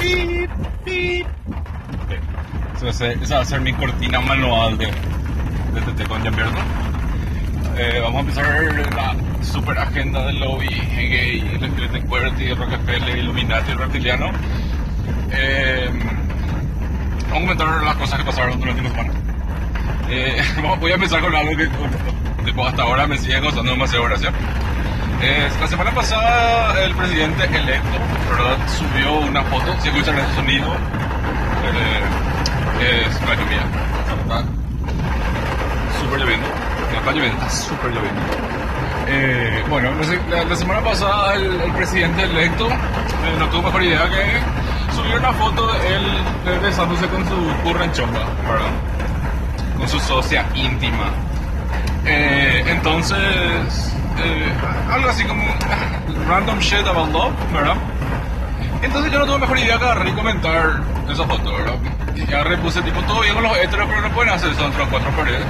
pip, pip. Esa va a ser- mi cortina manual de, de TT con eh, vamos a empezar la super agenda del lobby gay, LGBT, QWERTY, Rockefeller, Illuminati, Reptiliano. Eh, vamos a comentar las cosas que pasaron durante la semana. Eh, voy a empezar con algo que tipo, hasta ahora me sigue causando demasiada gracia. La semana pasada el presidente electo ¿verdad? subió una foto, si escuchan ese sonido, eh, es la lluvia. Está súper lloviendo, está lloviendo, está súper lloviendo. Eh, bueno, la, semana pasada el, presidente electo eh, no tuvo mejor idea que subir una foto de él besándose con su curra en chomba, ¿verdad? Con su socia íntima. Eh, entonces, eh, algo así como random shit about love, ¿verdad? Entonces yo no tuve mejor idea que agarrar y comentar esa foto, ¿verdad? Y agarré y puse tipo, todo bien con los heteros, pero no pueden hacer eso entre las cuatro paredes.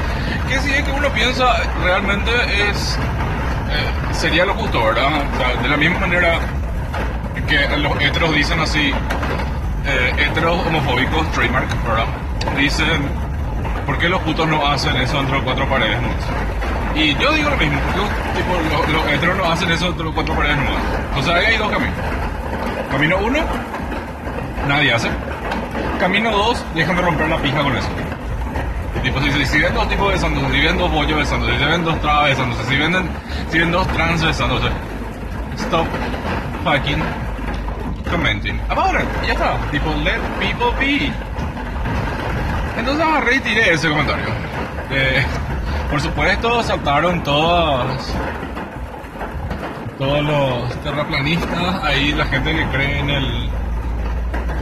Que si es que uno piensa, realmente es... eh, sería lo justo, ¿verdad? O sea, de la misma manera que los heteros dicen así, eh, heteros homofóbicos, trademark, ¿verdad? Dicen, ¿por qué los putos no hacen eso entre las cuatro paredes? no? Y yo digo lo mismo, porque tipo, los, los heteros no hacen eso entre las cuatro paredes no. O sea, ahí hay dos caminos. Camino uno, nadie hace. Camino dos, dejan de romper la pija con eso. Tipo, si, si, si ven dos tipos besándose, si ven dos bollos besándose, si ven dos trabas besándose, si ven, si ven dos trans besándose, stop fucking commenting about it. Ya está. Tipo, let people be. Entonces agarré y tiré ese comentario. Eh, por supuesto, saltaron todas todos los terraplanistas, ahí la gente que cree en el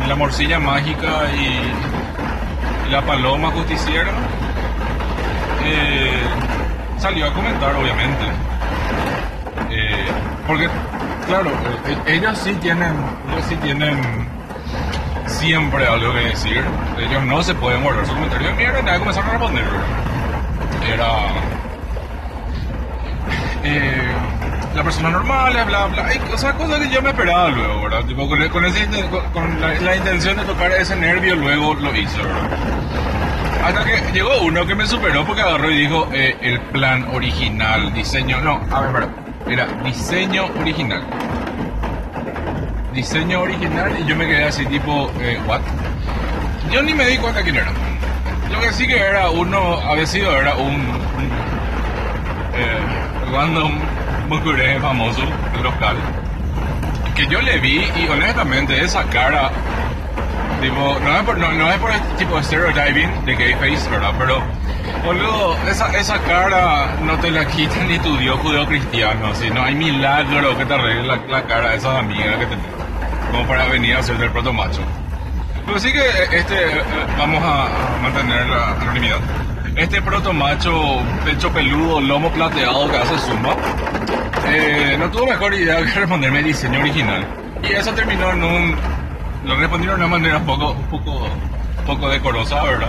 en la morcilla mágica y, la paloma justiciera, eh, salió a comentar obviamente. Eh, porque, claro, eh, ellos sí tienen, ellos sí tienen siempre algo que decir. Ellos no se pueden guardar su comentario de mierda y nada, comenzaron a responder. Era eh, la persona normal, bla, bla, hay, o sea, cosas que yo me esperaba luego, ¿verdad? Tipo, con, con, ese, con, la, intención de tocar ese nervio, luego lo hizo, ¿verdad? Hasta que llegó uno que me superó porque agarró y dijo eh, el plan original, diseño, no, a ver, era diseño original. Diseño original y yo me quedé así tipo, eh, ¿what? Yo ni me di cuenta quién era. Lo que sí que era uno, había sido, era un, un eh, random famoso local que yo le vi y honestamente esa cara tipo no es por, no, es por tipo de stereotyping de gay face verdad pero boludo esa, esa cara no te la quita ni tu dios judeo cristiano si no hay milagro que te arregle la, cara de esas amigas que tenés como para venir a ser del proto macho pero sí que este eh, vamos a, mantener la anonimidad este proto macho, pecho peludo, lomo plateado que hace zumba, eh, no tuvo mejor idea que responderme diseño original. Y eso terminó en un... Lo respondieron de una manera poco, poco, poco decorosa, ¿verdad?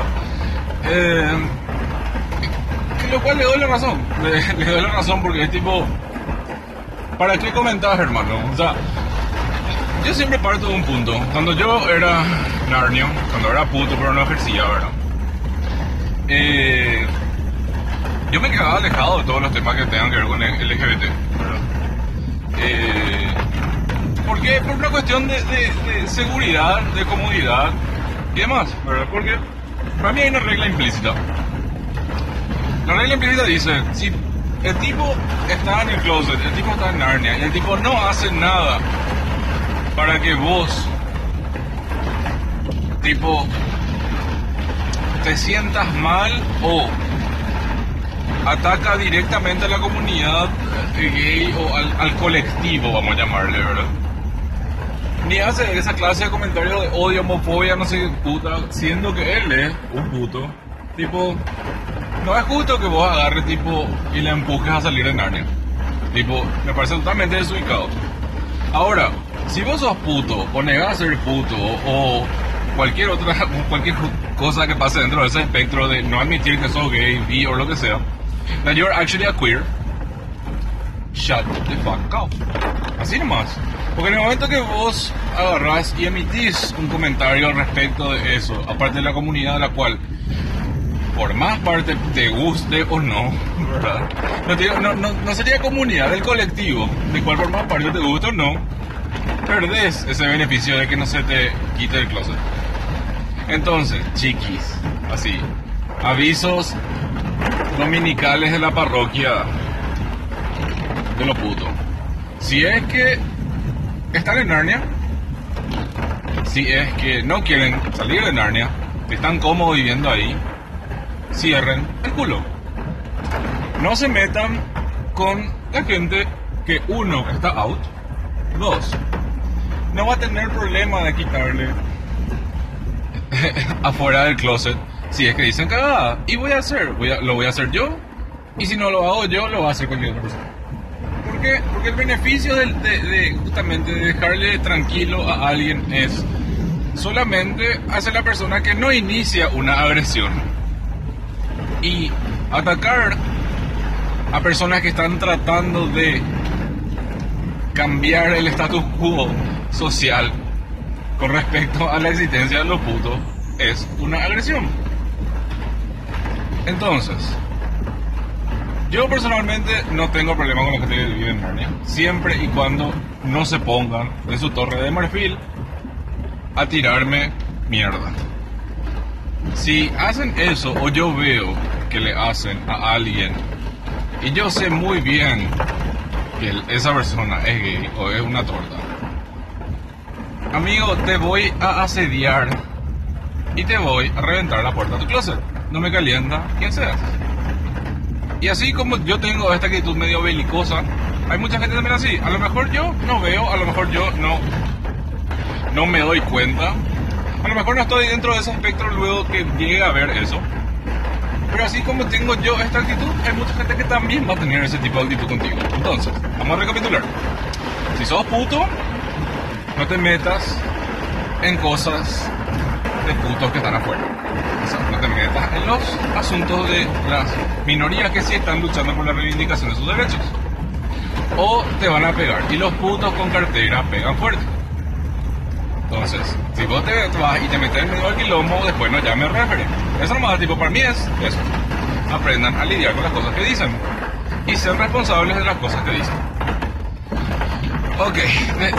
Eh, lo cual le doy la razón. Le, doy la razón porque es tipo... ¿Para qué comentabas, hermano? O sea, yo siempre parto de un punto. Cuando yo era narnio, cuando era puto, pero no ejercía, ¿verdad? Eh, yo me quedaba alejado de todos los temas que tengan que ver con el LGBT. ¿verdad? Eh, ¿Por qué? Por una cuestión de, de, de, seguridad, de comodidad y demás. ¿verdad? Porque para mí hay una regla implícita. La regla implícita dice, si el tipo está en el closet, el tipo está en Narnia y el tipo no hace nada para que vos, tipo, te sientas mal o ataca directamente a la comunidad gay o al, colectivo, vamos a llamarle, ¿verdad? Ni hace esa clase de comentarios de odio, homofobia, no sé qué puta, siendo que él es un puto. Tipo, no es justo que vos agarres tipo y le empujes a salir de Narnia. Tipo, me parece totalmente desubicado. Ahora, si vos sos puto o negás ser puto o cualquier otra cualquier cosa que pase dentro de ese espectro de no admitir que sos gay, bi o lo que sea, that you're actually a queer, shut the fuck up. Así nomás. Porque en el momento que vos agarrás y emitís un comentario al respecto de eso, aparte de la comunidad a la cual, por más parte te guste o no, ¿verdad? No, no, no, sería comunidad del colectivo, de cual por más parte te guste o no, perdés ese beneficio de que no se te quite el closet. Entonces, chiquis, así, avisos dominicales de la parroquia de lo puto. Si es que están en Narnia, si es que no quieren salir de Narnia, están cómodos viviendo ahí, cierren el culo. No se metan con la gente que uno está out, dos, no va a tener problema de quitarle afuera del closet si es que dicen cagada. Y voy a hacer, voy a, lo voy a hacer yo. Y si no lo hago yo, lo va a hacer cualquier otra persona. ¿Por qué? Porque el beneficio de, de, justamente de dejarle tranquilo a alguien es solamente hacer la persona que no inicia una agresión. Y atacar a personas que están tratando de cambiar el status quo social con respecto a la existencia de los putos es una agresión. Entonces, yo personalmente no tengo problema con la gente que vive en siempre y cuando no se pongan de su torre de marfil a tirarme mierda. Si hacen eso o yo veo que le hacen a alguien y yo sé muy bien que esa persona es gay o es una torta, amigo, te voy a asediar y te voy a reventar la puerta de tu closet. No me calienta quien seas. Y así como yo tengo esta actitud medio belicosa, hay mucha gente también así. A lo mejor yo no veo, a lo mejor yo no, no me doy cuenta. A lo mejor no estoy dentro de ese espectro luego que llegue a ver eso. Pero así como tengo yo esta actitud, hay mucha gente que también va a tener ese tipo de actitud contigo. Entonces, vamos a recapitular. Si sos puto, no te metas en cosas de putos que están afuera. No te metas en los asuntos de las minorías que sí están luchando por la reivindicación de sus derechos. O te van a pegar. Y los putos con cartera pegan fuerte. Entonces, si vos te vas y te metes en medio del quilombo, después no llames referee. Eso nomás, tipo, para mí es eso. Aprendan a lidiar con las cosas que dicen. Y ser responsables de las cosas que dicen. Ok,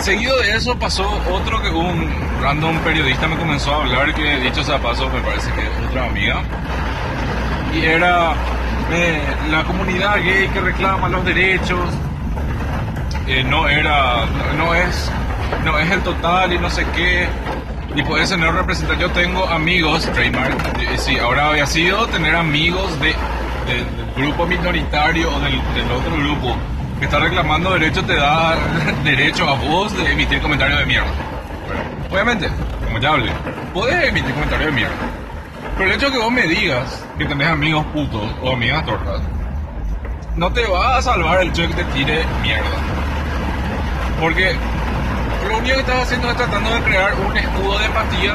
seguido de eso pasó otro que un random periodista me comenzó a hablar, que dicho sea paso, me parece que es otra amiga. Y era eh, la comunidad gay que reclama los derechos. Eh, no era, no es, no es el total y no sé qué. Y por eso no representa. Yo tengo amigos, trademark, sí, ahora había sido tener amigos de, del grupo minoritario o del, del otro grupo está reclamando derecho te da derecho a vos de emitir comentarios de mierda. obviamente, como ya hablé, podés emitir comentarios de mierda. Pero el hecho de que vos me digas que tenés amigos putos o amigas tortas, no te va a salvar el hecho de que te tire mierda. Porque lo único que estás haciendo es tratando de crear un escudo de empatía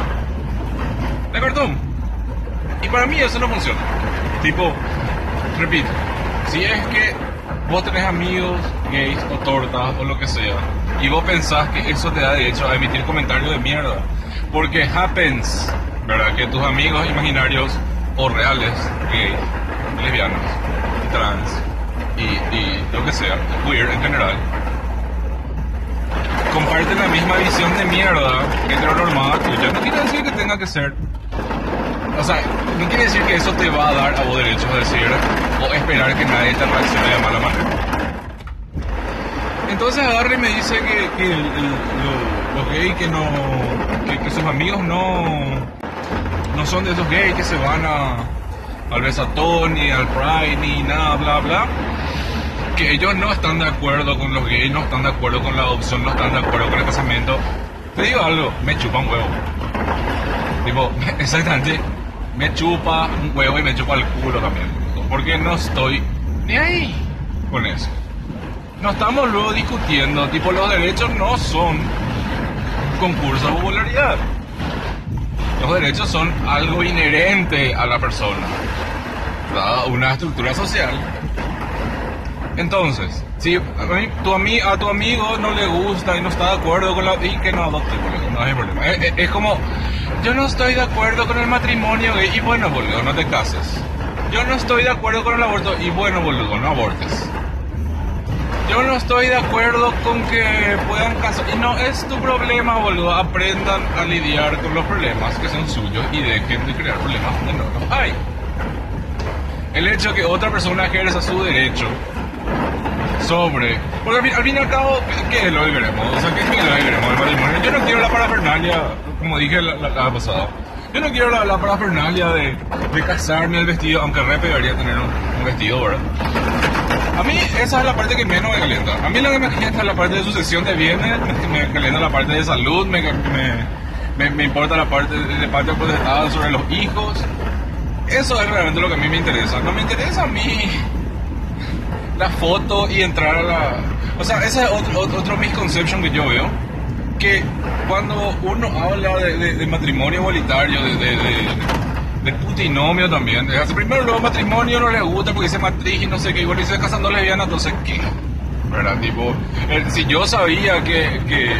de cartón. Y para mí eso no funciona. Tipo, repito, si es que vos tenés amigos gays o tortas o lo que sea, y vos pensás que eso te da derecho a emitir comentarios de mierda, porque happens, ¿verdad? Que tus amigos imaginarios o reales, gays, lesbianos, trans y, lo que sea, queer en general, comparten la misma visión de mierda heteronormada tuya. No quiere decir que tenga que ser o sea, no quiere decir que eso te va a dar a vos derecho a decir o esperar que nadie te reaccione de mala manera. Entonces agarra y me dice que, los gays que no. Que, sus amigos no. No son de esos gays que se van a, al besatón ni al pride ni nada, bla, bla. Que ellos no están de acuerdo con los gays, no están de acuerdo con la adopción, no están de acuerdo con el casamiento. Te digo algo, me chupa un huevo. Tipo, exactamente, me chupa un huevo y me chupa el culo también. Porque no estoy ni ahí con eso. No estamos luego discutiendo, tipo los derechos no son concurso de popularidad. Los derechos son algo inherente a la persona, una estructura social Entonces, si a, mí, tu a tu amigo no le gusta y no está de acuerdo con la... Y que no adopte, no hay problema. Es, es- es como, yo no estoy de acuerdo con el matrimonio gay, y bueno, boludo, no te cases. Yo no estoy de acuerdo con el aborto, y bueno, boludo, no abortes. Yo no estoy de acuerdo con que puedan casar. Y no es tu problema, boludo. Aprendan a lidiar con los problemas que son suyos y dejen de crear problemas que no los hay. El hecho que otra persona ejerza su derecho sobre. Porque al fin, al fin y al cabo, ¿qué- ¿qué es lo que? O sea, ¿qué es lo que del matrimonio? Yo no quiero la parafernalia, como dije la, la, la pasada. Yo no quiero la, la parafernalia de, de casarme el vestido, aunque re pegaría tener un, un vestido, ¿verdad? A mí esa es la parte que menos me calienta. A mí lo que me calienta es la parte de sucesión de bienes, me, calienta la parte de salud, me, me, me- importa la parte de, de parte potestad sobre los hijos. Eso es realmente lo que a mí me interesa. No me interesa a mí la foto y entrar a la... O sea, ese es otro, otro, otro misconception que yo veo. Que cuando uno habla de, matrimonio igualitario, de, putinomio también, hace primero luego matrimonio no le gusta porque dice matriz y no sé qué, igual dice casando lesbiana, entonces qué. ¿Verdad? Tipo, eh, si yo sabía que,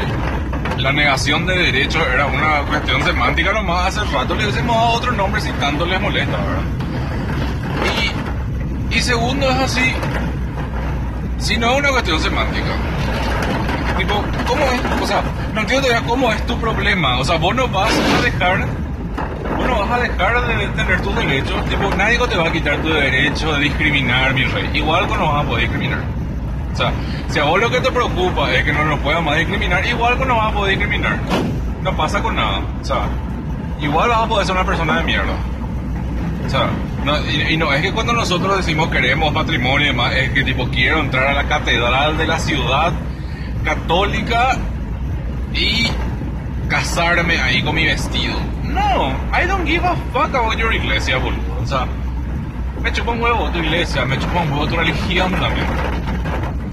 la negación de derechos era una cuestión semántica nomás, hace rato le hubiésemos dado otro nombre si tanto les molesta, ¿verdad? Y, y segundo es así, si no es una cuestión semántica, tipo, ¿cómo es? O sea, no entiendo todavía cómo es tu problema. O sea, vos no vas a dejar, vos no vas a dejar de tener tus derechos. Tipo, nadie te va a quitar tu derecho de discriminar, mi rey. Igual no vas a poder discriminar. O sea, si a vos lo que te preocupa es que no nos puedan más discriminar, igual no vas a poder discriminar. No pasa con nada. O sea, igual vas a poder ser una persona de mierda. O sea, no, y, y no, es que cuando nosotros decimos queremos matrimonio y demás, es que tipo quiero entrar a la catedral de la ciudad católica y casarme ahí con mi vestido. No, I don't give a fuck about your iglesia, boludo. O sea, me chupa un huevo tu iglesia, me chupa un huevo tu religión también.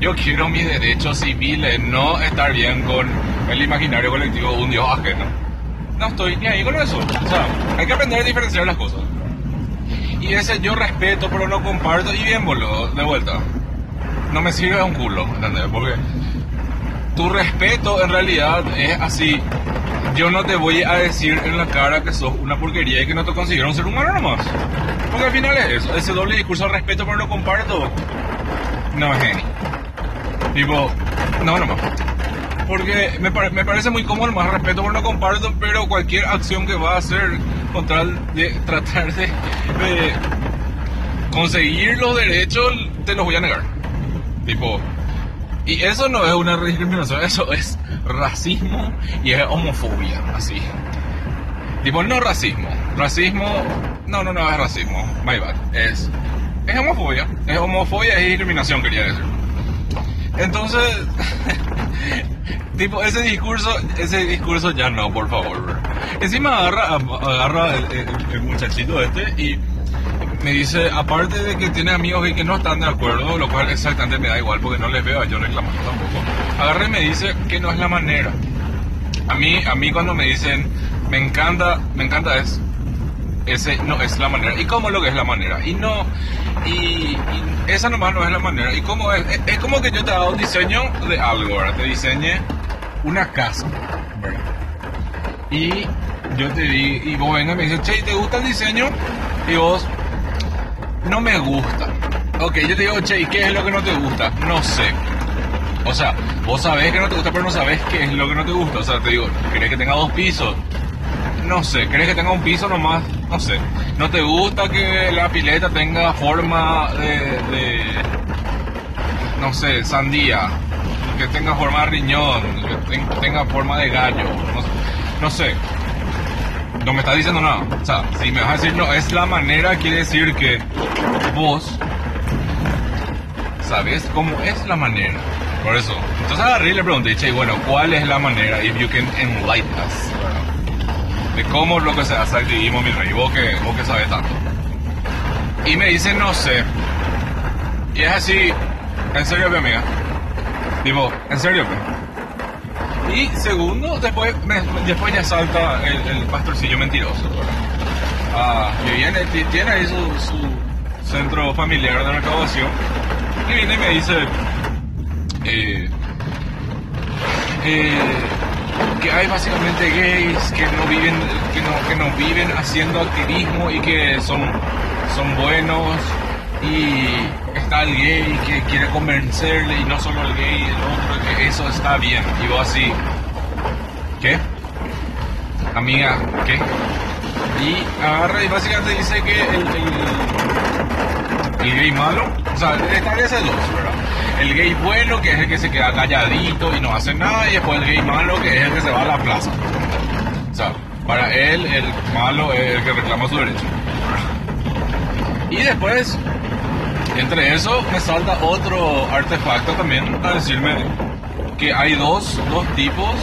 Yo quiero mis derechos civiles, no estar bien con el imaginario colectivo de un dios ajeno. No estoy ni ahí con eso. O sea, hay que aprender a diferenciar las cosas. Y ese yo respeto, pero no comparto. Y bien, boludo, de vuelta. No me sirve un culo, ¿entendés? Porque tu respeto en realidad es así. Yo no te voy a decir en la cara que sos una porquería y que no te considero un ser humano nomás. Porque al final es eso. Ese doble discurso de respeto, pero no comparto. No es genio. Tipo, no nomás. Porque me, pare- me parece muy cómodo, más respeto por no comparto, pero cualquier acción que va a hacer con tal tratar de, de conseguir los derechos, te los voy a negar. Tipo, y eso no es una discriminación, eso es racismo y es homofobia, así. Tipo, no racismo. Racismo, no, no, no es racismo, my bad. Es, es homofobia, es homofobia y discriminación, quería decir. Entonces, tipo, ese discurso, ese discurso ya no, por favor. Encima agarra, agarra el muchachito este y me dice, aparte de que tiene amigos y que no están de acuerdo, lo cual exactamente me da igual porque no les veo a yo reclamando tampoco. Agarra y me dice que no es la manera. A mí, a mí cuando me dicen, me encanta, me encanta es, ese no es la manera. ¿Y cómo lo que es la manera? Y no, y, y esa nomás no es la manera. ¿Y cómo es? Es, como que yo te hago diseño de algo. Te diseñe una casa, ¿verdad? Y yo te di, y vos venga y me dices, che, ¿te gusta el diseño? Y vos, no me gusta. Ok, yo te digo, che, ¿y qué es lo que no te gusta? No sé. O sea, vos sabés que no te gusta, pero no sabés qué es lo que no te gusta. O sea, te digo, ¿querés que tenga dos pisos? No sé, ¿querés que tenga un piso nomás? No sé. ¿No te gusta que la pileta tenga forma de, de no sé, sandía? Que tenga forma de riñón, que ten- tenga forma de gallo. No, no sé. No me estás diciendo nada. O sea, si me vas a decir no, es la manera, quiere decir que vos sabes cómo es la manera. Por eso. Entonces agarré y le pregunté, che, bueno, ¿cuál es la manera? If you can enlighten us. De cómo es lo que se hace activismo, mi rey. Vos que, vos que sabes tanto. Y me dice, no sé. Y es así, en serio, pe, amiga. Tipo, en serio. Y segundo, después, me- después ya salta el, pastorcillo mentiroso. Ah, viene, ti- tiene ahí su, su centro familiar de recaudación Y viene y me dice, eh, eh, que hay básicamente gays que no viven, que no, que no viven haciendo activismo y que son, son buenos y está el gay que quiere convencerle y no solo el gay, el otro, que eso está bien. Y vos así, ¿qué? Amiga, ¿qué? Y agarra y básicamente dice que el, el, gay malo, o sea, establece dos, ¿verdad? El gay bueno, que es el que se queda calladito y no hace nada, y después el gay malo, que es el que se va a la plaza. O sea, para él el malo es el que reclama su derecho. Y después, entre eso, me salta otro artefacto también a decirme que hay dos, dos tipos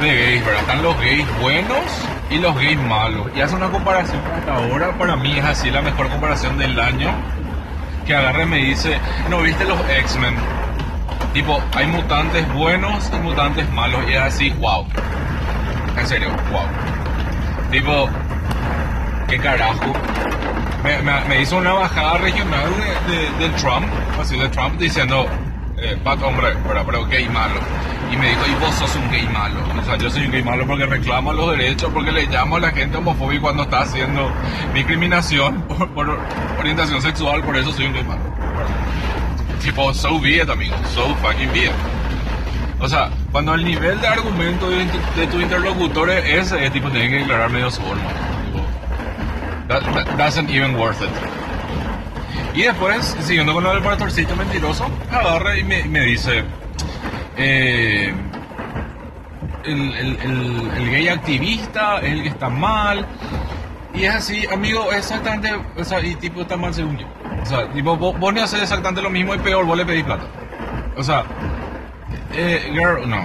de gays, ¿verdad? Están los gays buenos y los gays malos. Y hace una comparación hasta ahora, para mí es así la mejor comparación del año. Que agarre y me dice, ¿no viste los X-Men? Tipo, hay mutantes buenos y mutantes malos. Y es así, wow. En serio, wow. Tipo, ¿qué carajo? Me, hizo una bajada regional de, de, del Trump, así de Trump diciendo, eh, hombre, pero, pero gay malo. Y me dijo, y vos sos un gay malo. O sea, yo soy un gay malo porque reclamo los derechos, porque le llamo a la gente homofóbica cuando está haciendo discriminación por, orientación sexual, por eso soy un gay malo. Tipo, so be it, amigo. So fucking be. O sea, cuando el nivel de argumento de, de tu interlocutor es ese, es tipo, tienen que declarar medio solo. That, that doesn't even worth it. Y después, siguiendo con lo del pastorcito mentiroso, agarra y me, dice, eh, el, gay activista es el que está mal. Y es así, amigo, exactamente, o sea, y tipo está mal según yo. O sea, tipo, vos, vos no haces exactamente lo mismo y peor, vos le pedís plata. O sea, eh, girl, no,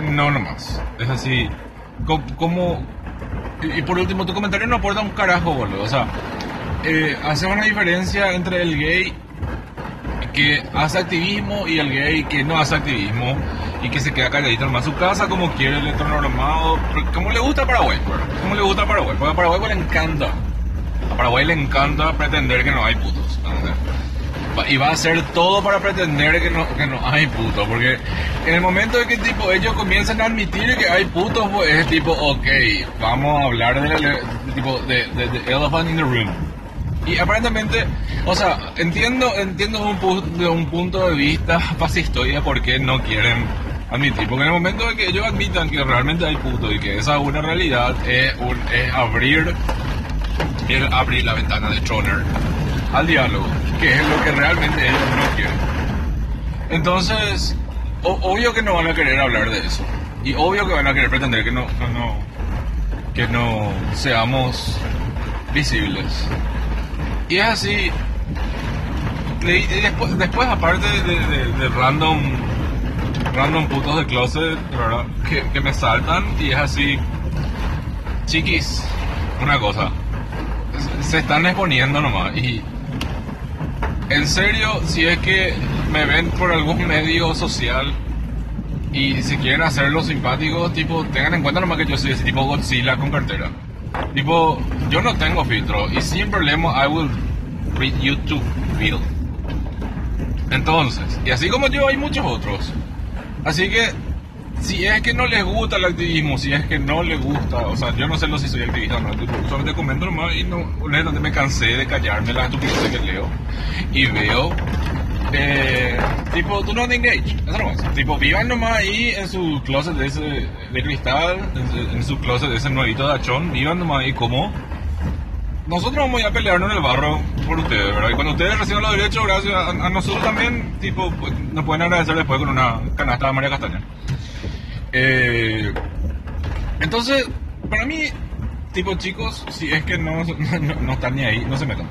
no nomás. Es así, como... Y, por último, tu comentario no aporta un carajo, boludo. O sea, eh, hace una diferencia entre el gay que hace activismo y el gay que no hace activismo y que se queda calladito en su casa como quiere el normado, como le gusta a Paraguay, como le gusta a Paraguay, porque a Paraguay le encanta, a Paraguay le encanta pretender que no hay putos, y va a hacer todo para pretender que no, que no hay putos, porque en el momento de que tipo ellos comienzan a admitir que hay putos, pues es tipo, ok, vamos a hablar de, de tipo de, de, de elephant in the room. Y aparentemente, o sea, entiendo, entiendo un de un punto de vista fascistoide por qué no quieren admitir. Porque en el momento de que ellos admitan que realmente hay puto y que esa es una realidad, es, un, es abrir, es abrir la ventana de Troner al diálogo, que es lo que realmente ellos no quieren. Entonces, o, obvio que no van a querer hablar de eso. Y obvio que van a querer pretender que no, no, no que no seamos visibles. Y es así. Después, aparte de, random random putos de closet, ¿verdad? Que, que, me saltan y es así. Chiquis, una cosa. Se están exponiendo nomás. Y en serio, si es que me ven por algún medio social y si quieren hacerlo simpático, tipo, tengan en cuenta nomás que yo soy ese tipo Godzilla con cartera. Tipo, yo no tengo filtro y sin problema I will read you to feel. Entonces, y así como yo hay muchos otros. Así que si es que no les gusta el activismo, si es que no les gusta, o sea, yo no sé si soy activista o no, solamente comento nomás y no, honestamente me cansé de callarme las estupideces que leo y veo. Eh, tipo, tú no te engage, eso nomás. Tipo, vivan nomás ahí en su closet de, ese, de cristal, en, en, su closet de ese nuevito de achón, vivan nomás ahí como. Nosotros vamos a pelearnos en el barro por ustedes, ¿verdad? Y cuando ustedes reciban los derechos, gracias a, a nosotros también, tipo, pues, nos pueden agradecer después con una canasta de María Castaña. Eh, entonces, para mí, tipo chicos, si es que no, no, están ni ahí, no se metan.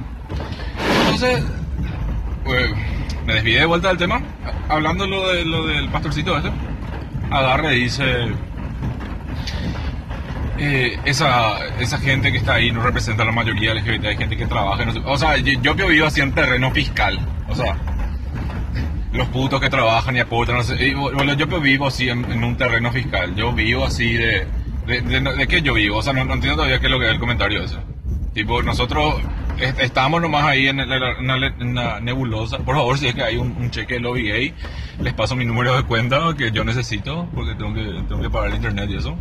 Entonces, pues, me desvié de vuelta del tema, hablando lo, de, lo del pastorcito este, agarre dice, eh, esa, esa gente que está ahí no representa a la mayoría LGBT, hay gente que trabaja, no sé, o sea, yo, yo vivo así en terreno fiscal, o sea, los putos que trabajan y aportan, no sé, y, bueno, yo vivo así en, en, un terreno fiscal, yo vivo así de, de, de, de, qué yo vivo, o sea, no, no, entiendo todavía qué es lo que es el comentario ese. Tipo, nosotros est- estábamos nomás ahí en la nebulosa. Por favor, si es que hay un, un cheque de lobby gay, les paso mi número de cuenta que yo necesito porque tengo que, tengo que pagar el internet y eso.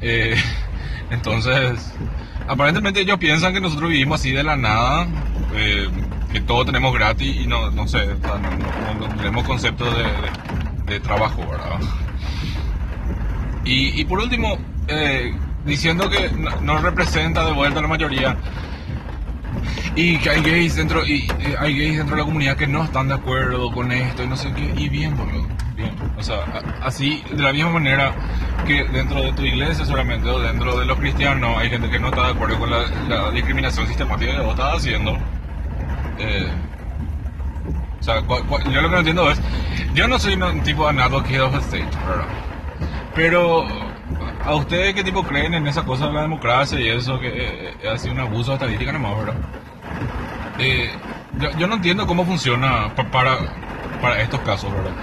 Eh, entonces, aparentemente ellos piensan que nosotros vivimos así de la nada, eh, que todo tenemos gratis y no, no sé, no, tenemos concepto de, trabajo, ¿verdad? Y, y por último, eh, diciendo que no, representa de vuelta a la mayoría y que hay gays dentro y, hay gays dentro de la comunidad que no están de acuerdo con esto y no sé qué y bien boludo bien o sea así de la misma manera que dentro de tu iglesia solamente o dentro de los cristianos hay gente que no está de acuerdo con la discriminación sistemática que vos estás haciendo eh, o sea yo lo que no entiendo es yo no soy un tipo de advocate of state ¿verdad? Pero, ¿a ustedes qué tipo creen en esa cosa de la democracia y eso que eh, ha sido un abuso de estadística nomás, verdad? Eh, yo, no entiendo cómo funciona pa- para, para estos casos, ¿verdad?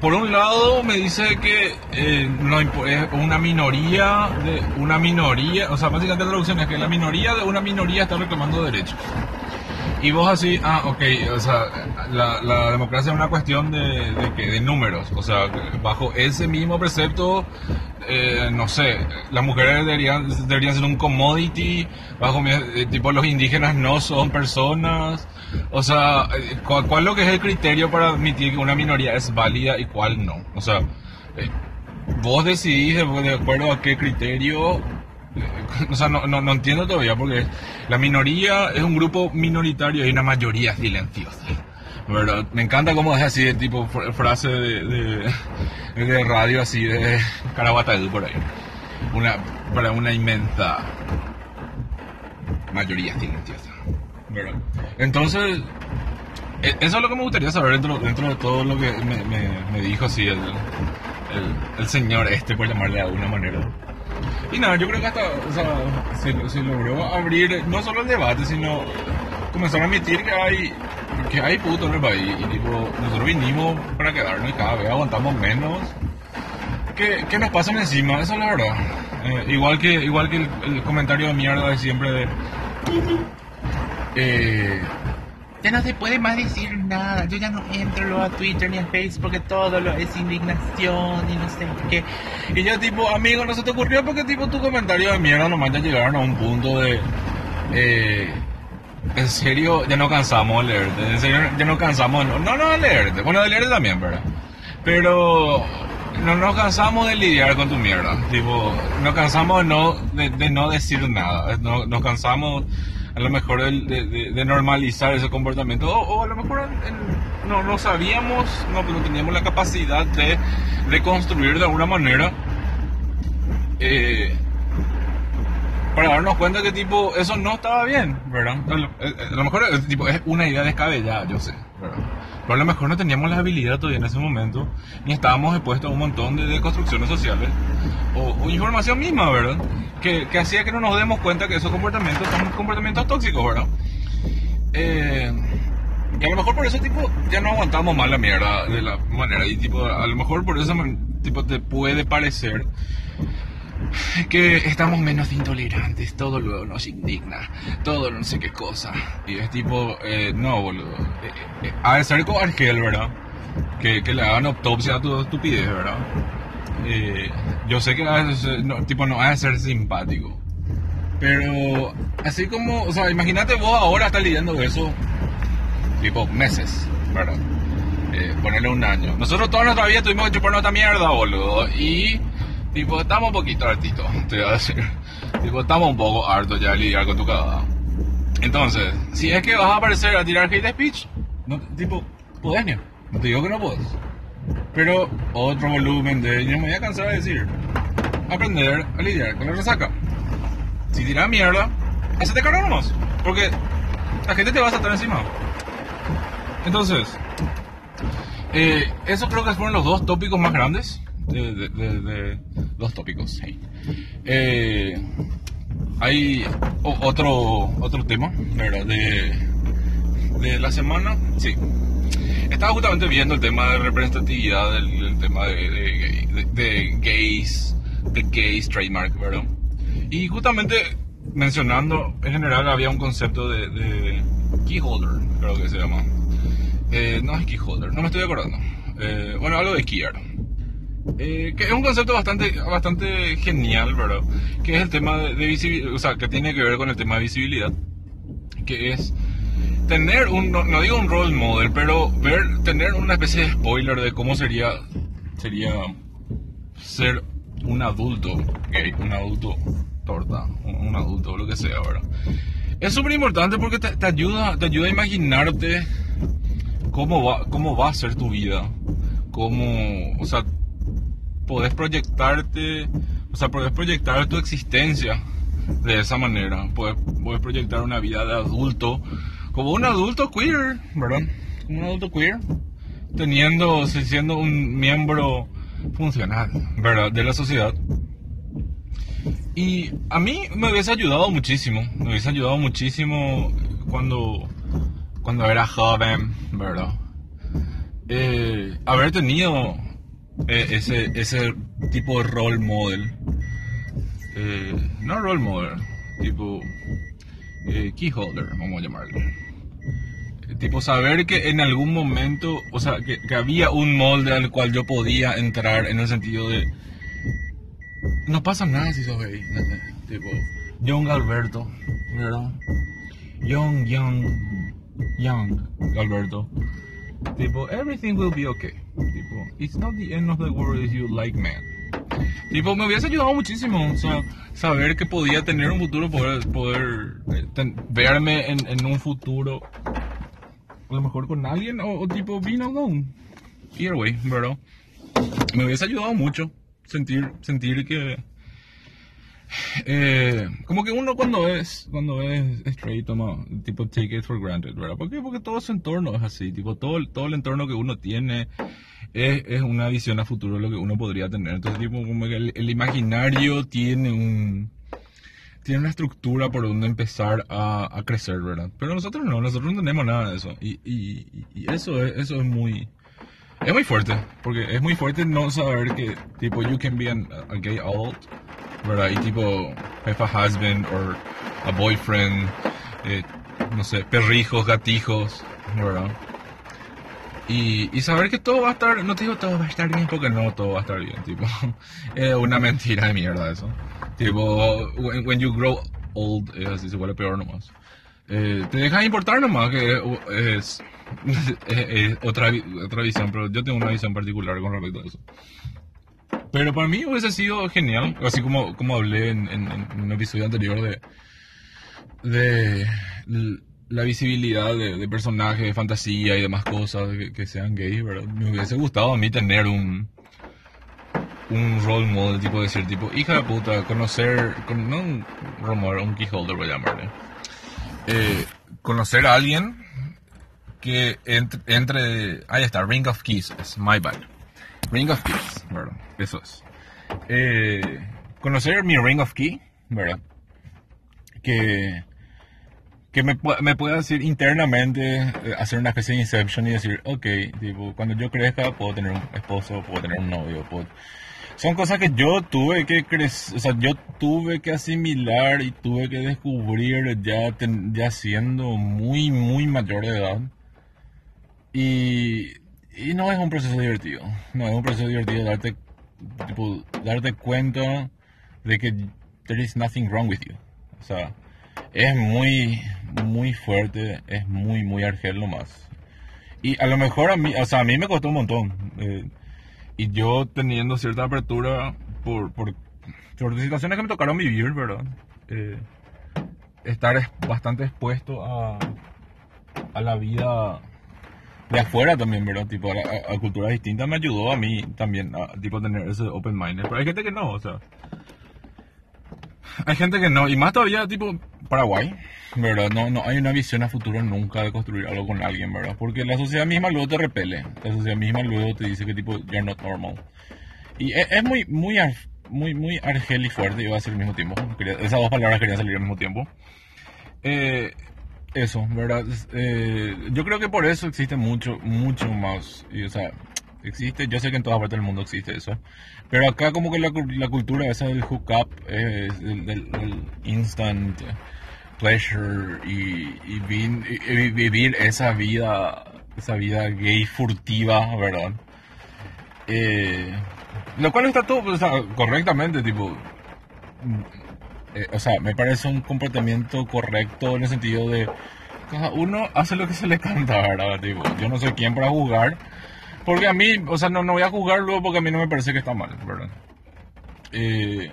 Por un lado me dice que eh, no es una minoría de una minoría, o sea, básicamente la traducción es que la minoría de una minoría está reclamando derechos. Y vos así, ah, ok, o sea, la, la democracia es una cuestión de, de, que- de números, o sea, bajo ese mismo precepto, eh, no sé, las mujeres deberían, deberían ser un commodity, bajo eh, tipo los indígenas no son personas, o sea, eh, ¿cuál, cuál lo que es el criterio para admitir que una minoría es válida y cuál no? O sea, eh, vos decidís de, de acuerdo a qué criterio o sea, no, no, no entiendo todavía porque la minoría es un grupo minoritario y una mayoría silenciosa. ¿verdad? Me encanta cómo es así de tipo fr- frase de, de, de radio así de Caraguatadú por ahí. Una, para una inmensa mayoría silenciosa. ¿verdad? Entonces, e- eso es lo que me gustaría saber dentro, dentro de todo lo que me, me, me dijo así el, el, el señor este, por llamarle de alguna manera. Y nada, yo creo que hasta, o sea, se, logró abrir no solo el debate, sino comenzar a admitir que hay, que hay puto en el país. Y tipo, nosotros vinimos para quedarnos y cada vez aguantamos menos. Que, que nos pasan encima, eso es la verdad. Eh, igual que, igual que el, el comentario de mierda de siempre de... Eh, Ya no se puede más decir nada. Yo ya no entro a Twitter ni a Facebook todo lo es indignación y no sé qué. Y yo tipo, amigo, no se te ocurrió porque tipo tu comentario de mierda nomás ya llegaron a un punto de... eh, en serio, ya no cansamos de leerte. En serio, ya no cansamos... No, no, no de leerte. Bueno, de leerte también, ¿verdad? Pero no nos cansamos de lidiar con tu mierda. Tipo, nos cansamos de no, de, no decir nada. No- nos cansamos a lo mejor de, de- de- de normalizar ese comportamiento. O, o a lo mejor no, no sabíamos, no, no teníamos la capacidad de reconstruir de alguna manera. eh, para darnos cuenta que tipo eso no estaba bien, ¿verdad? A lo, eh, mejor eh, tipo, es una idea descabellada, yo sé, ¿verdad? Pero a lo mejor no teníamos la habilidad todavía en ese momento, ni estábamos expuestos a un montón de, construcciones sociales o, información misma, ¿verdad? Que, hacía que no nos demos cuenta que esos comportamientos son comportamientos tóxicos, ¿verdad? Eh, y a lo mejor por eso tipo ya no aguantamos más la mierda de la manera y tipo a lo mejor por eso tipo te puede parecer que estamos menos intolerantes, todo luego nos indigna, todo no sé qué cosa. Y es tipo, eh, no, boludo. Eh, eh, de ser como Argel, ¿verdad? Que, que le hagan autopsia a tu estupidez, ¿verdad? Eh, yo sé que a veces, no, tipo, no ha de ser simpático. Pero, así como, o sea, imagínate vos ahora estás lidiando de eso, tipo, meses, ¿verdad? Eh, ponerle un año. Nosotros toda nuestra vida tuvimos que chuparnos esta mierda, boludo. Y, tipo, estamos un poquito hartitos, te voy a decir. Tipo, estamos un poco hartos ya de lidiar con tu cagada. Entonces, si es que vas a aparecer a tirar hate speech, no, tipo, podés, ni. No te digo que no puedes. Pero, otro volumen de, yo me voy a cansar de decir, aprender a lidiar con la resaca. Si tiras mierda, hacete cargo nomás. Porque la gente te va a saltar encima. Entonces, eh, eso creo que fueron los dos tópicos más grandes. De, de- de- dos tópicos. hey. Eh, hay otro otro tema, ¿verdad? De, la semana. Sí. Estaba justamente viendo el tema de representatividad, del, el tema de gays, de gays trademark, ¿verdad? Y justamente mencionando, en general había un concepto de, de keyholder, creo que se llama. Eh, no es keyholder, no me estoy acordando. Eh, bueno, algo de keyer. Eh, que es un concepto bastante, bastante genial, ¿verdad? Que es el tema de, de visibilidad, o sea, que tiene que ver con el tema de visibilidad, que es tener un, no, no digo un role model, pero ver, tener una especie de spoiler de cómo sería, sería ser un adulto gay, un adulto torta, un, un adulto, lo que sea, ¿verdad? Es súper importante porque te, te ayuda, te ayuda a imaginarte cómo va, cómo va a ser tu vida, cómo, o sea, podés proyectarte, o sea, podés proyectar tu existencia de esa manera, podés, podés proyectar una vida de adulto, como un adulto queer, ¿verdad? Como un adulto queer, teniendo, siendo un miembro funcional, ¿verdad? De la sociedad. Y a mí me hubiese ayudado muchísimo, me hubiese ayudado muchísimo cuando, cuando era joven, ¿verdad? Eh, haber tenido ese, ese tipo de role model. Eh, no role model, tipo eh, keyholder, vamos a llamarlo. Eh, Tipo saber que en algún momento, o sea, que, que había un molde al cual yo podía entrar en el sentido de... No pasa nada si sos gay. Tipo, Young Alberto, ¿verdad? Young, young, young Alberto. Tipo, everything will be okay. Tipo, it's not the end of the world if you like man. Tipo, me hubiese ayudado muchísimo, o sea, saber que podía tener un futuro, poder, poder eh, ten- verme en, en un futuro, a lo mejor con alguien, o, o tipo, being alone. Either way, ¿verdad? Me hubiese ayudado mucho sentir, sentir que, eh, como que uno cuando es cuando es straight toma tipo take it for granted, ¿verdad? ¿Por qué? Porque todo su entorno es así, tipo todo todo el entorno que uno tiene es, es una visión a futuro lo que uno podría tener. Entonces tipo como que el, el imaginario tiene un tiene una estructura por donde empezar a, a crecer, ¿verdad? Pero nosotros no, nosotros no tenemos nada de eso y, y, y eso es, eso es muy es muy fuerte, porque es muy fuerte no saber que, tipo, you can be an- a gay adult, ¿verdad? Y tipo, have a husband or a boyfriend, eh, no sé, perrijos, gatijos, ¿verdad? Y, y saber que todo va a estar, no te digo todo va a estar bien, porque no todo va a estar bien, tipo, es una mentira de mierda eso. Tipo, when, when you grow old, es así, se vuelve peor nomás. Eh, te deja de importar nomás, que es, es, es otra, otra visión, pero yo tengo una visión particular con respecto a eso. Pero para mí hubiese sido genial, así como, como hablé en, en- en un episodio anterior de, de la visibilidad de, personajes de fantasía y demás cosas que, sean gays, ¿verdad? Me hubiese gustado a mí tener un un role model, tipo decir, tipo, hija de puta, conocer, con, no un keyholder voy a llamarle. Eh, conocer a alguien que entre, entre, ahí está, Ring of Keys, my bad. Ring of Keys, ¿verdad? Eso es. Eh, conocer mi Ring of Key, ¿verdad? Que, que me, me pueda decir internamente, eh, hacer una especie de inception y decir, ok, tipo, cuando yo crezca puedo tener un esposo, puedo tener un novio, puedo... Son cosas que yo tuve que crecer, o sea, yo tuve que asimilar y tuve que descubrir ya, ten- ya siendo muy, muy mayor de edad. Y, y no es un proceso divertido. No es un proceso divertido darte, darte cuenta de que there is nothing wrong with you. O sea, es muy, muy fuerte, es muy, muy argel nomás. Y a lo mejor a mí, o sea, a mí me costó un montón. eh, y yo teniendo cierta apertura por, por, por situaciones que me tocaron vivir, ¿verdad? Eh, estar es- bastante expuesto a, a la vida de afuera también, ¿verdad? Tipo, a- a culturas distintas me ayudó a mí también a tipo tener ese open mind. Pero hay gente que no, o sea. Hay gente que no, y más todavía tipo Paraguay, ¿verdad? No, no hay una visión a futuro nunca de construir algo con alguien, ¿verdad? Porque la sociedad misma luego te repele, la sociedad misma luego te dice que tipo, you're not normal. Y es, es muy, muy, muy, muy argel y fuerte, iba a decir al mismo tiempo. Esas dos palabras querían salir al mismo tiempo. Eh, eso, ¿verdad? Eh, yo creo que por eso existe mucho, mucho más. Y, o existe, yo sé que en todas partes del mundo existe eso, pero acá como que la, la cultura esa del hookup, del, instant pleasure y, vivir esa vida, esa vida gay furtiva, ¿verdad? Eh, lo cual está todo correctamente, tipo, eh, o sea, me parece un comportamiento correcto en el sentido de cada uno hace lo que se le canta, ¿verdad? Tipo, yo no soy quien para juzgar, porque a mí, o sea, no, no voy a juzgar luego porque a mí no me parece que está mal, ¿verdad? Eh,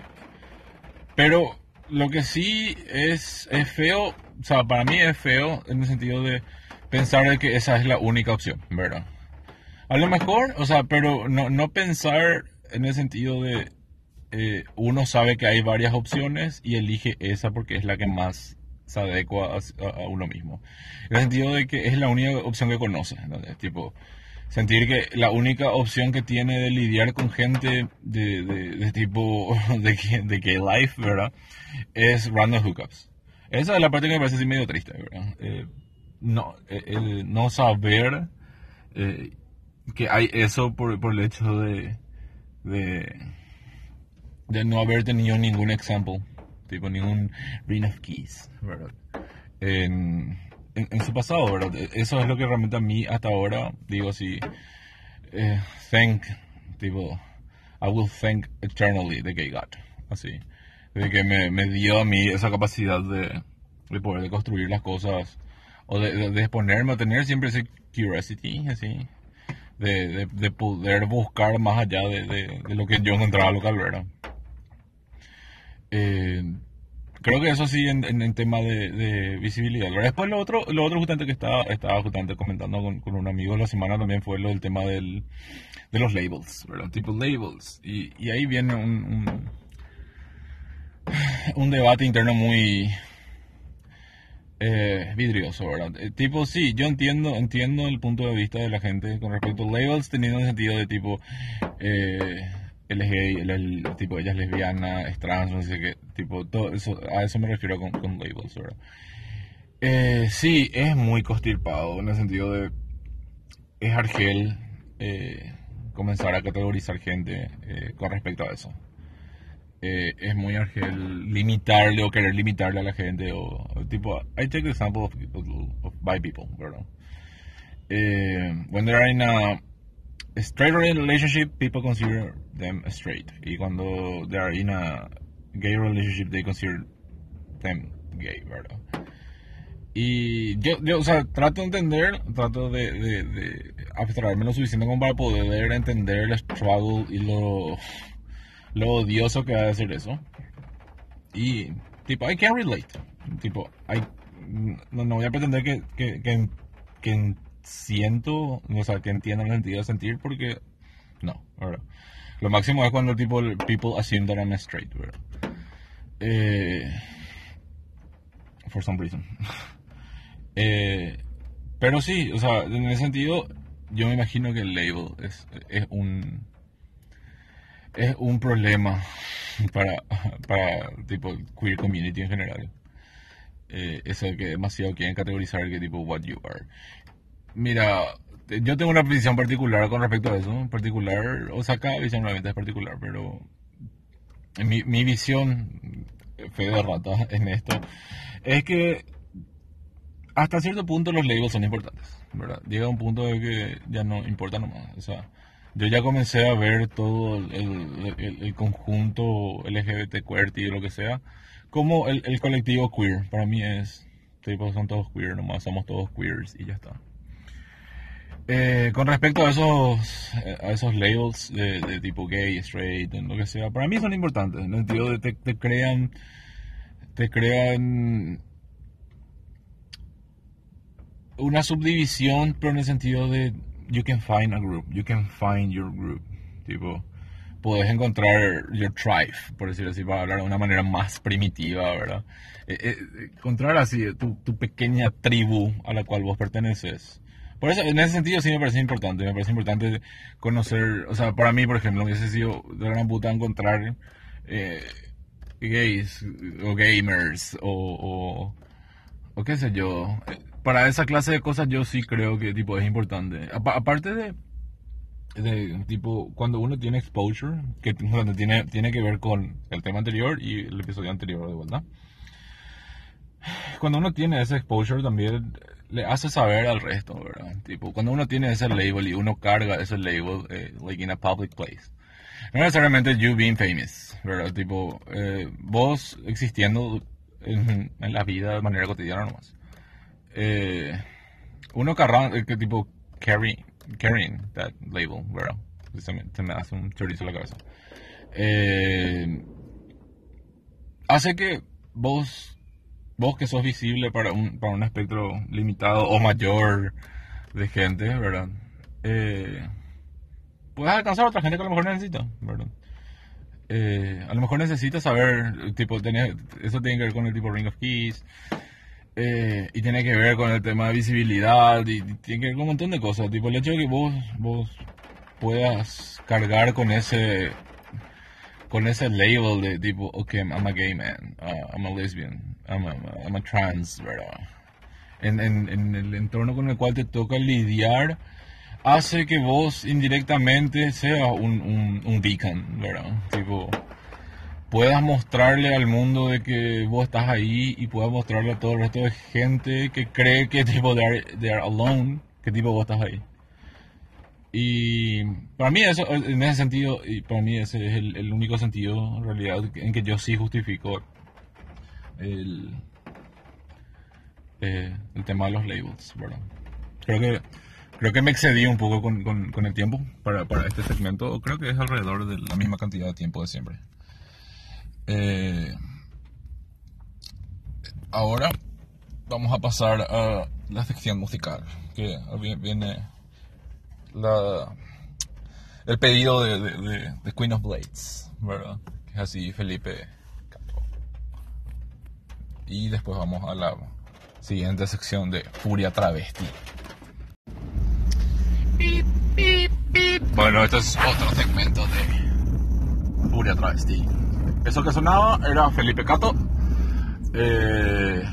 pero lo que sí es, es feo, o sea, para mí es feo en el sentido de pensar de que esa es la única opción, ¿verdad? A lo mejor, o sea, pero no, no pensar en el sentido de eh, uno sabe que hay varias opciones y elige esa porque es la que más se adecua a, uno mismo. En el sentido de que es la única opción que conoce, ¿no? Tipo, sentir que la única opción que tiene de lidiar con gente de, de, tipo de, de gay life, ¿verdad? Es random hookups. Esa es la parte que me parece así medio triste, ¿verdad? Eh, no, eh, no saber eh, que hay eso por, por el hecho de, de, no haber tenido ningún ejemplo, tipo ningún ring of keys, ¿verdad? En, en su pasado, ¿verdad? Eso es lo que realmente a mí hasta ahora digo así, eh, thank, tipo, I will thank eternally the gay God, así, de que me, me dio a mí esa capacidad de, de poder de construir las cosas o de, de, de exponerme a tener siempre ese curiosity, así, de, de, de poder buscar más allá de, de lo que yo encontraba local, ¿verdad? Eh, creo que eso sí en, en, tema de, visibilidad. ¿verdad? Después lo otro, lo otro justamente que estaba, estaba justamente comentando con, con un amigo la semana también fue lo del tema del, de los labels, ¿verdad? Tipo labels. Y, y ahí viene un, un, debate interno muy eh, vidrioso, ¿verdad? Eh, tipo, sí, yo entiendo, entiendo el punto de vista de la gente con respecto a labels, teniendo el sentido de tipo, eh, él es gay, él es tipo, ella es lesbiana, es trans, no sé qué, tipo, todo eso, a eso me refiero con, con labels, ¿verdad? Eh, sí, es muy costirpado en el sentido de, es argel eh, comenzar a categorizar gente eh, con respecto a eso eh, es muy argel limitarle o querer limitarle a la gente o, tipo I take the example of, of, bi people ¿verdad? Eh, when they are in a straight relationship people consider them straight y cuando they are in a gay relationship they consider them gay ¿verdad? y yo, yo o sea trato de entender trato de, de, de abstraerme lo suficiente como para poder entender el struggle y lo lo odioso que va a ser eso. Y, tipo, I can relate. Tipo, I, no, no voy a pretender que, que, que, que siento, o sea, que entienda el sentido de sentir, porque no, ¿verdad? Lo máximo es cuando tipo, people assume that I'm straight, ¿verdad? Eh, for some reason. eh, pero sí, o sea, en ese sentido, yo me imagino que el label es, un es un problema para, para tipo queer community en general. Eh, eso que demasiado quieren categorizar que tipo what you are. Mira, yo tengo una visión particular con respecto a eso, particular, o sea, cada visión obviamente es particular, pero mi, mi visión, fe de rata en esto, es que hasta cierto punto los labels son importantes, ¿verdad? Llega un punto de que ya no importa nomás, o sea, yo ya comencé a ver todo el, el- conjunto LGBT QWERTY lo que sea como el, el colectivo queer. Para mí es, tipo, son todos queer nomás, somos todos queers y ya está. Eh, con respecto a esos, eh, a esos labels de, tipo gay, straight, lo que sea, para mí son importantes, en el sentido de te, te crean, te crean una subdivisión, pero en el sentido de you can find a group, you can find your group. Tipo, podés encontrar your tribe, por decirlo así, para hablar de una manera más primitiva, ¿verdad? Eh, eh, encontrar así tu, tu pequeña tribu a la cual vos perteneces. Por eso, en ese sentido sí me parece importante, me parece importante conocer, o sea, para mí, por ejemplo, hubiese sido de gran puta encontrar eh, gays o gamers o, qué sé yo. Para esa clase de cosas yo sí creo que tipo es importante. Apa- aparte de tipo cuando uno tiene exposure, que tiene, tiene que ver con el tema anterior y el episodio anterior de vuelta. Cuando uno tiene ese exposure también le hace saber al resto, ¿verdad? Tipo, cuando uno tiene ese label y uno carga ese label, eh, like in a public place. No necesariamente you being famous, ¿verdad? Tipo, eh, vos existiendo en, la vida de manera cotidiana nomás. Eh, uno carga, eh, que tipo, carry, carrying that label, ¿verdad? Se me, se me hace un chorizo en la cabeza. Eh, hace que vos vos que sos visible para un, para un espectro limitado o mayor de gente, ¿verdad? Eh, puedes alcanzar a otra gente que a lo mejor necesita, ¿verdad? Eh, a lo mejor necesitas saber, tipo, tener, eso tiene que ver con el tipo Ring of Keys, eh, y tiene que ver con el tema de visibilidad, y, y, tiene que ver con un montón de cosas, tipo, el hecho de que vos, vos puedas cargar con ese con ese label de tipo, ok, I'm a gay man, uh, I'm a lesbian, I'm a, I'm a trans, ¿verdad? En, en, en, el entorno con el cual te toca lidiar, hace que vos indirectamente seas un, un, un beacon, ¿verdad? Tipo, puedas mostrarle al mundo de que vos estás ahí y puedas mostrarle a todo el resto de gente que cree que tipo, they are, they are alone, que tipo vos estás ahí. Y para mí eso, en ese sentido, y para mí ese es el, único sentido en realidad en que yo sí justifico el, eh, el tema de los labels, ¿verdad? Creo que, creo que me excedí un poco con, con, con el tiempo para, para, este segmento, creo que es alrededor de la misma cantidad de tiempo de siempre. Eh, ahora vamos a pasar a la sección musical, que viene la, el pedido de, de, Queen of Blades, ¿verdad? Que es así Felipe Capo. Y después vamos a la siguiente sección de Furia Travesti. Bueno, este es otro segmento de Furia Travesti. Eso que sonaba era Felipe Cato, eh,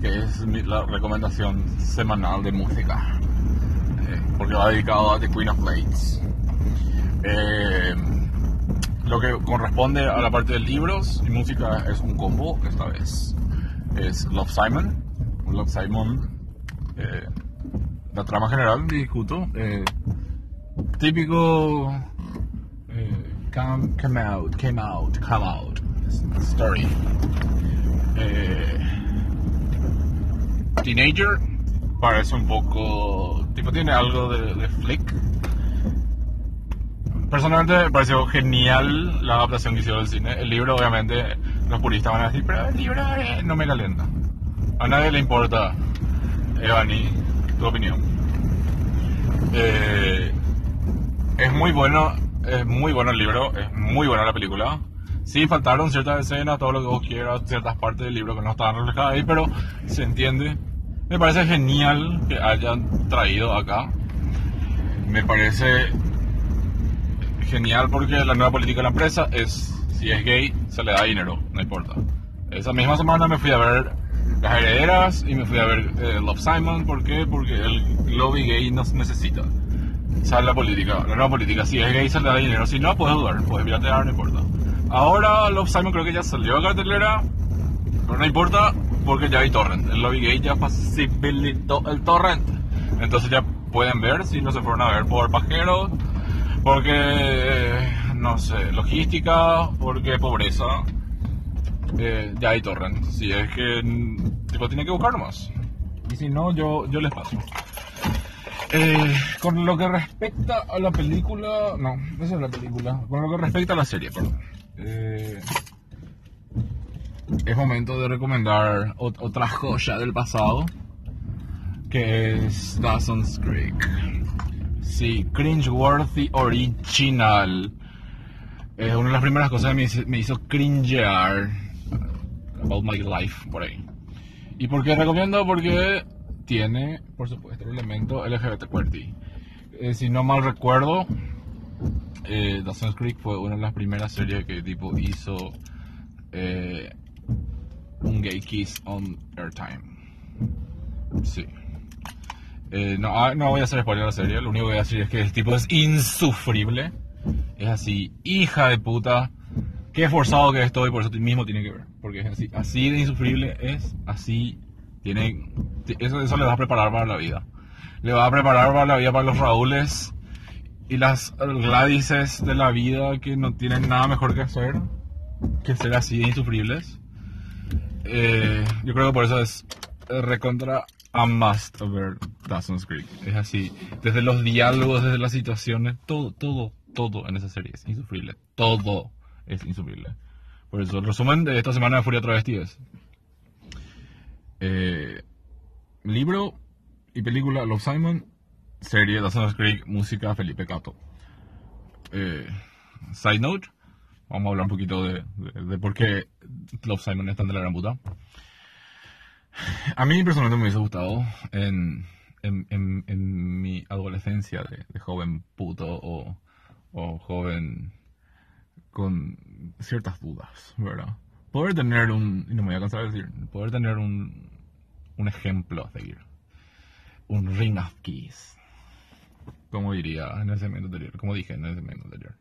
que es la recomendación semanal de música porque va dedicado a The Queen of Blades. Eh, lo que corresponde a la parte de libros y música es un combo esta vez. Es Love Simon. Love Simon, eh, la trama general, discuto. Eh, típico come, come out, came out, come out story. Teenager parece un poco. Tipo, tiene algo de, flick. Personalmente me pareció genial la adaptación que hicieron del cine. El libro, obviamente, los puristas van a decir, pero el libro eh, no me calienta. A nadie le importa, Evani, tu opinión. Eh, es muy bueno, es muy bueno el libro, es muy buena la película. Sí, faltaron ciertas escenas, todo lo que vos quieras, ciertas partes del libro que no estaban reflejadas ahí, pero se entiende. Me parece genial que hayan traído acá. Me parece genial porque la nueva política de la empresa es, si es gay, se le da dinero, no importa. Esa misma semana me fui a ver Las Herederas y me fui a ver eh, Love Simon. ¿Por qué? Porque el lobby gay nos necesita. Sale la política, la nueva política. Si es gay, se le da dinero. Si no, puedes dudar, puedes piratear, no importa. Ahora Love Simon creo que ya salió a cartelera, pero no importa porque ya hay torrent. El lobby gay ya facilitó el torrent. Entonces ya pueden ver si no se fueron a ver por pajeros, porque, eh, no sé, logística, porque pobreza. Eh, ya hay torrent. Si es que tipo tiene que buscar más. Y si no, yo, yo les paso. Eh, con lo que respecta a la película, no, esa es la película. Con lo que respecta a la serie, perdón. Eh, es momento de recomendar otra joya del pasado, que es Dawson's Creek. Sí, cringeworthy original. Es una de las primeras cosas que me hizo, cringear about my life por ahí. ¿Y por qué recomiendo? Porque tiene, por supuesto, el elemento LGBT. Eh, si no mal recuerdo, eh, Dawson's Creek fue una de las primeras series que tipo hizo eh, un gay kiss on airtime. Sí. Eh, no, ah, no voy a hacer spoiler de la serie, lo único que voy a decir es que el tipo es insufrible. Es así, hija de puta. Qué forzado que estoy, por eso mismo tiene que ver. Porque es así, así de insufrible es, así tiene. Eso, eso le va a preparar para la vida. Le va a preparar para la vida para los Raúles y las Gladises de la vida que no tienen nada mejor que hacer que ser así de insufribles. Eh, yo creo que por eso es recontra a must ver Dawson's Creek. Es así, desde los diálogos, desde las situaciones, todo, todo, todo en esa serie es insufrible. Todo es insufrible. Por eso, el resumen de esta semana de Furia Travesti es eh, libro y película Love Simon, serie Dawson's Creek, música Felipe Cato. Eh, side note, vamos a hablar un poquito de, de, por qué Love Simon es tan de la gran puta. A mí personalmente me hubiese gustado en, en, en, mi adolescencia de, joven puto o, o, joven con ciertas dudas, ¿verdad? Poder tener un, y no me voy a cansar de decir, poder tener un, un ejemplo a seguir. Un ring of keys. Como diría en el segmento anterior, como dije en el segmento anterior.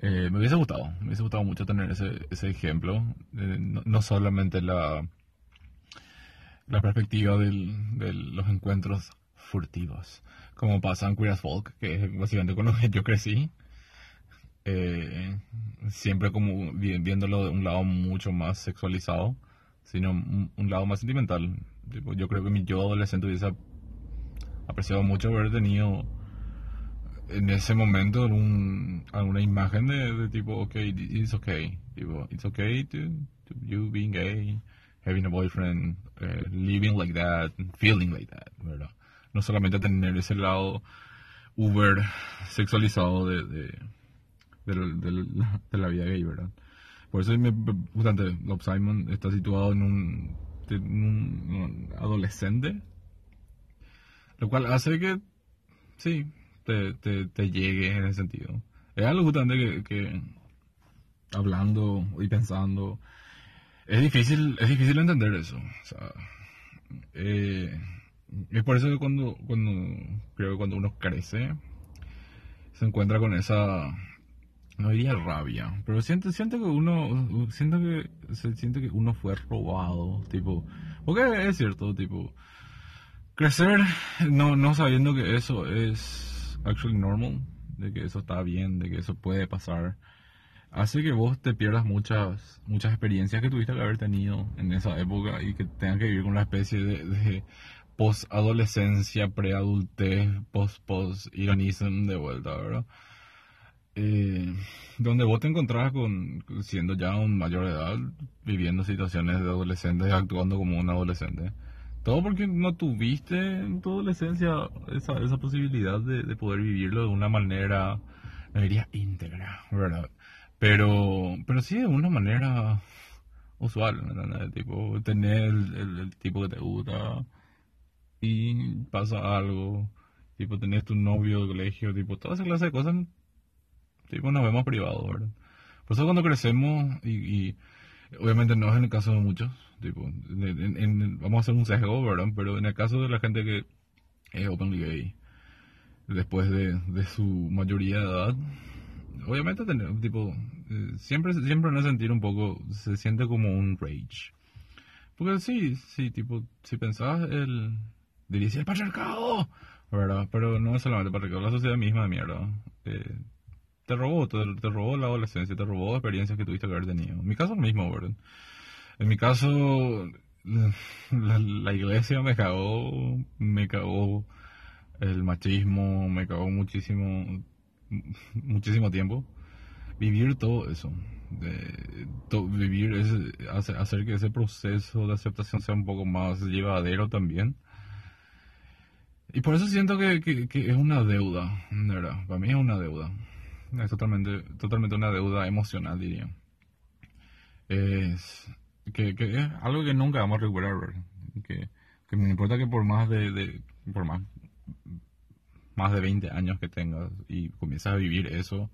Eh, me hubiese gustado, me hubiese gustado mucho tener ese, ese ejemplo. Eh, no, solamente la, la perspectiva de los encuentros furtivos, como pasa en Queer as Folk, que es básicamente con lo que yo crecí. Eh, siempre como viéndolo de un lado mucho más sexualizado, sino un, un lado más sentimental. yo creo que mi yo adolescente hubiese apreciado mucho haber tenido en ese momento un, alguna imagen de, tipo, ok, it's okay, tipo, it's okay to, to you being gay, having a boyfriend, uh, living like that, feeling like that, ¿verdad? No solamente tener ese lado uber sexualizado de, de, de, la vida gay, ¿verdad? Por eso me, justamente, Love Simon está situado en un adolescente, lo cual hace que, sí, te, llegue en ese sentido. Es algo justamente que, hablando y pensando, es difícil, es difícil entender eso. O eh, es por eso que cuando, cuando, creo que cuando uno crece, se encuentra con esa, no diría rabia, pero siente, siente que uno, siento que, se siente que uno fue robado, tipo, porque es cierto, tipo, crecer no, no sabiendo que eso es actually normal, de que eso está bien, de que eso puede pasar, hace que vos te pierdas muchas muchas experiencias que tuviste que haber tenido en esa época y que tengas que vivir con una especie de, de post-adolescencia, pre-adultez, post-post-ironism de vuelta, ¿verdad? Eh, donde vos te encontrás con, siendo ya un mayor de edad, viviendo situaciones de adolescentes, actuando como un adolescente. Todo porque no tuviste en tu adolescencia esa, esa posibilidad de, de poder vivirlo de una manera, no diría íntegra, ¿verdad? Pero, pero sí de una manera usual, ¿verdad? Tipo, tener el, tipo que te gusta y pasa algo, tipo, tenés tu novio de colegio, tipo, toda esa clase de cosas, tipo, nos vemos privados, ¿verdad? Por eso cuando crecemos y, y obviamente no es en el caso de muchos, Tipo, vamos a hacer un sesgo, ¿verdad? Pero en el caso de la gente que es openly gay, después de, de su mayoría de edad, obviamente, tipo, eh, siempre, siempre no sentir un poco, se siente como un rage. Porque sí, sí, tipo, si pensabas el, dirías el patriarcado, ¿verdad? Pero no es solamente el patriarcado, la sociedad misma de mierda. Eh, te robó, te, te, robó la adolescencia, te robó experiencias que tuviste que haber tenido. En mi caso es lo mismo, ¿verdad? En mi caso, la, iglesia me cagó, me cagó el machismo, me cagó muchísimo, muchísimo tiempo. Vivir todo eso, vivir hacer, que ese proceso de aceptación sea un poco más llevadero también. Y por eso siento que, que, es una deuda, ¿verdad? Para mí es una deuda. Es totalmente, totalmente una deuda emocional, diría. Es, que, que, es algo que nunca vamos a recuperar, Que, que me importa que por más de, de, por más, más de 20 años que tengas y comienzas a vivir eso,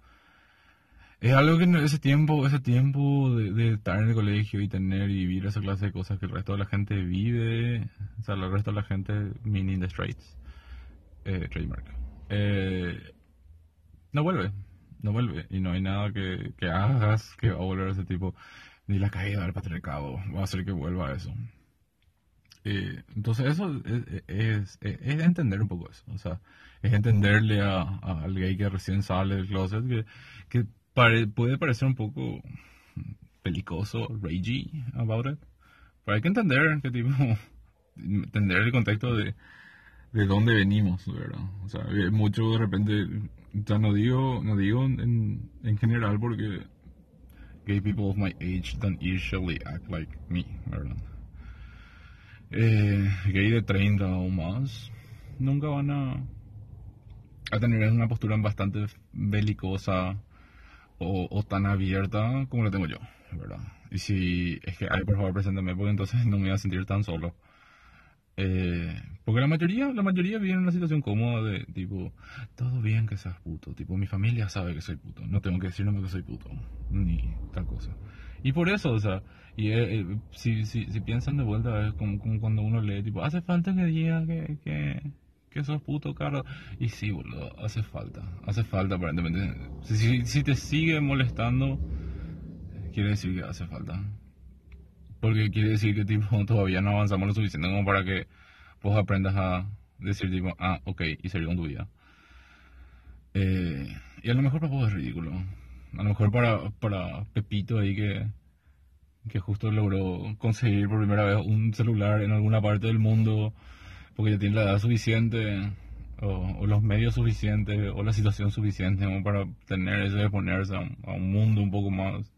es algo que ese tiempo, ese tiempo de, de, estar en el colegio y tener y vivir esa clase de cosas que el resto de la gente vive, o sea, el resto de la gente, meaning the straights, eh, trademark. Eh, no vuelve, no vuelve. Y no hay nada que, que hagas que va a volver a ese tipo. Ni la caída del patriarcado va a hacer que vuelva a eso. Eh, entonces eso es, es, entender un poco eso. O sea, es entenderle a, al gay que recién sale del closet que, que puede parecer un poco pelicoso, ragey about it. Pero hay que entender que tipo, entender el contexto de, de dónde venimos, ¿verdad? O sea, mucho de repente, ya no digo, no digo en, en general porque gay people of my age don't usually act like me, ¿verdad? Eh, gay de 30 o más nunca van a, a tener una postura bastante belicosa o, o tan abierta como la tengo yo, ¿verdad? Y si es que, ay, por favor, preséntame, porque entonces no me voy a sentir tan solo. Eh, porque la mayoría, la mayoría vive en una situación cómoda de tipo, todo bien que seas puto, tipo, mi familia sabe que soy puto, no tengo que decirme que soy puto, ni tal cosa. Y por eso, o sea, y eh, eh, si, si, si, piensan de vuelta, es como, como, cuando uno lee, tipo, hace falta que diga que, que, que sos puto, caro. Y sí, boludo, hace falta, hace falta aparentemente. Si, si, si te sigue molestando, quiere decir que hace falta. Porque quiere decir que tipo todavía no avanzamos lo suficiente como para que vos aprendas a decir tipo, ah, ok, y seguir con tu vida. Eh, y a lo mejor para vos es ridículo. A lo mejor para, para Pepito ahí que, que justo logró conseguir por primera vez un celular en alguna parte del mundo porque ya tiene la edad suficiente o, los medios suficientes o la situación suficiente como para tener eso de ponerse a un mundo un poco más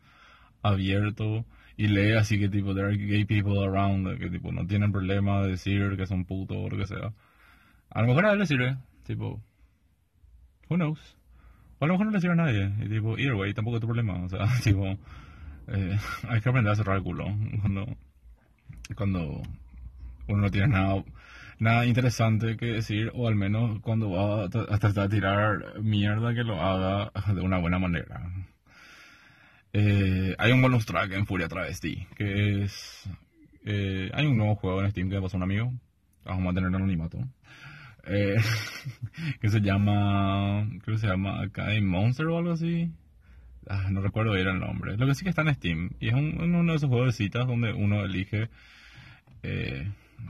abierto y lee así que tipo, there are gay people around, que tipo, no tienen problema de decir que son putos o lo que sea. A lo mejor a él le sirve, tipo, who knows. O a lo mejor no le sirve a nadie, y tipo, either way, tampoco es tu problema, o sea, tipo, eh, hay que aprender a cerrar el culo cuando, cuando uno no tiene nada, nada interesante que decir, o al menos cuando va a tratar de tirar mierda que lo haga de una buena manera. Eh, hay un bonus track en Furia Travesti, que es... Eh, hay un nuevo juego en Steam que me pasó un amigo, vamos a tener el anonimato, eh, que se llama, creo que se llama Academy Monster o algo así. Ah, no recuerdo bien el nombre. Lo que sí que está en Steam. Y es uno de esos juegos de citas donde uno elige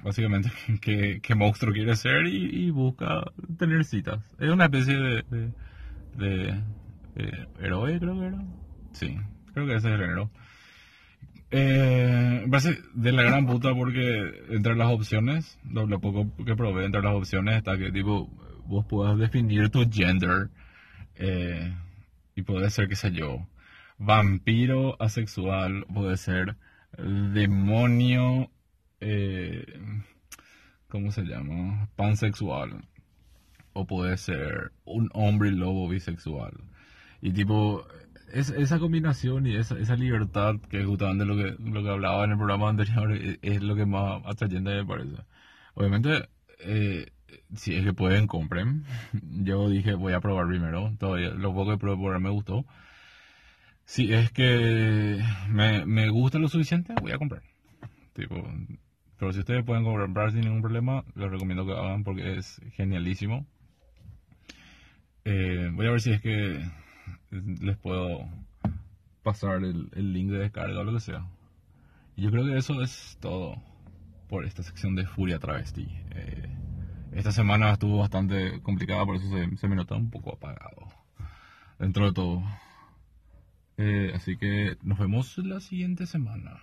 básicamente qué, monstruo quiere ser y, busca tener citas. Es una especie de, de, de héroe, creo que era. Sí, creo que ese es el género. Eh, parece de la gran puta porque entre las opciones, lo, poco que probé entre las opciones está que tipo vos puedas definir tu gender eh, y puede ser, qué sé yo, vampiro asexual, puede ser demonio, eh, ¿cómo se llama? Pansexual, o puede ser un hombre lobo bisexual. Y tipo, es, esa combinación y esa, esa libertad que justamente lo que, lo que hablaba en el programa anterior es, lo que más atrayente me parece. Obviamente, eh, si es que pueden, compren. Yo dije, voy a probar primero. Todavía lo poco que probé por me gustó. Si es que me, me gusta lo suficiente, voy a comprar. Tipo, pero si ustedes pueden comprar sin ningún problema, les recomiendo que hagan porque es genialísimo. Eh, voy a ver si es que les puedo pasar el, link de descarga o lo que sea. Y yo creo que eso es todo por esta sección de Furia Travesti. Eh, esta semana estuvo bastante complicada, por eso se, me nota un poco apagado. Dentro de todo. Eh, así que nos vemos la siguiente semana.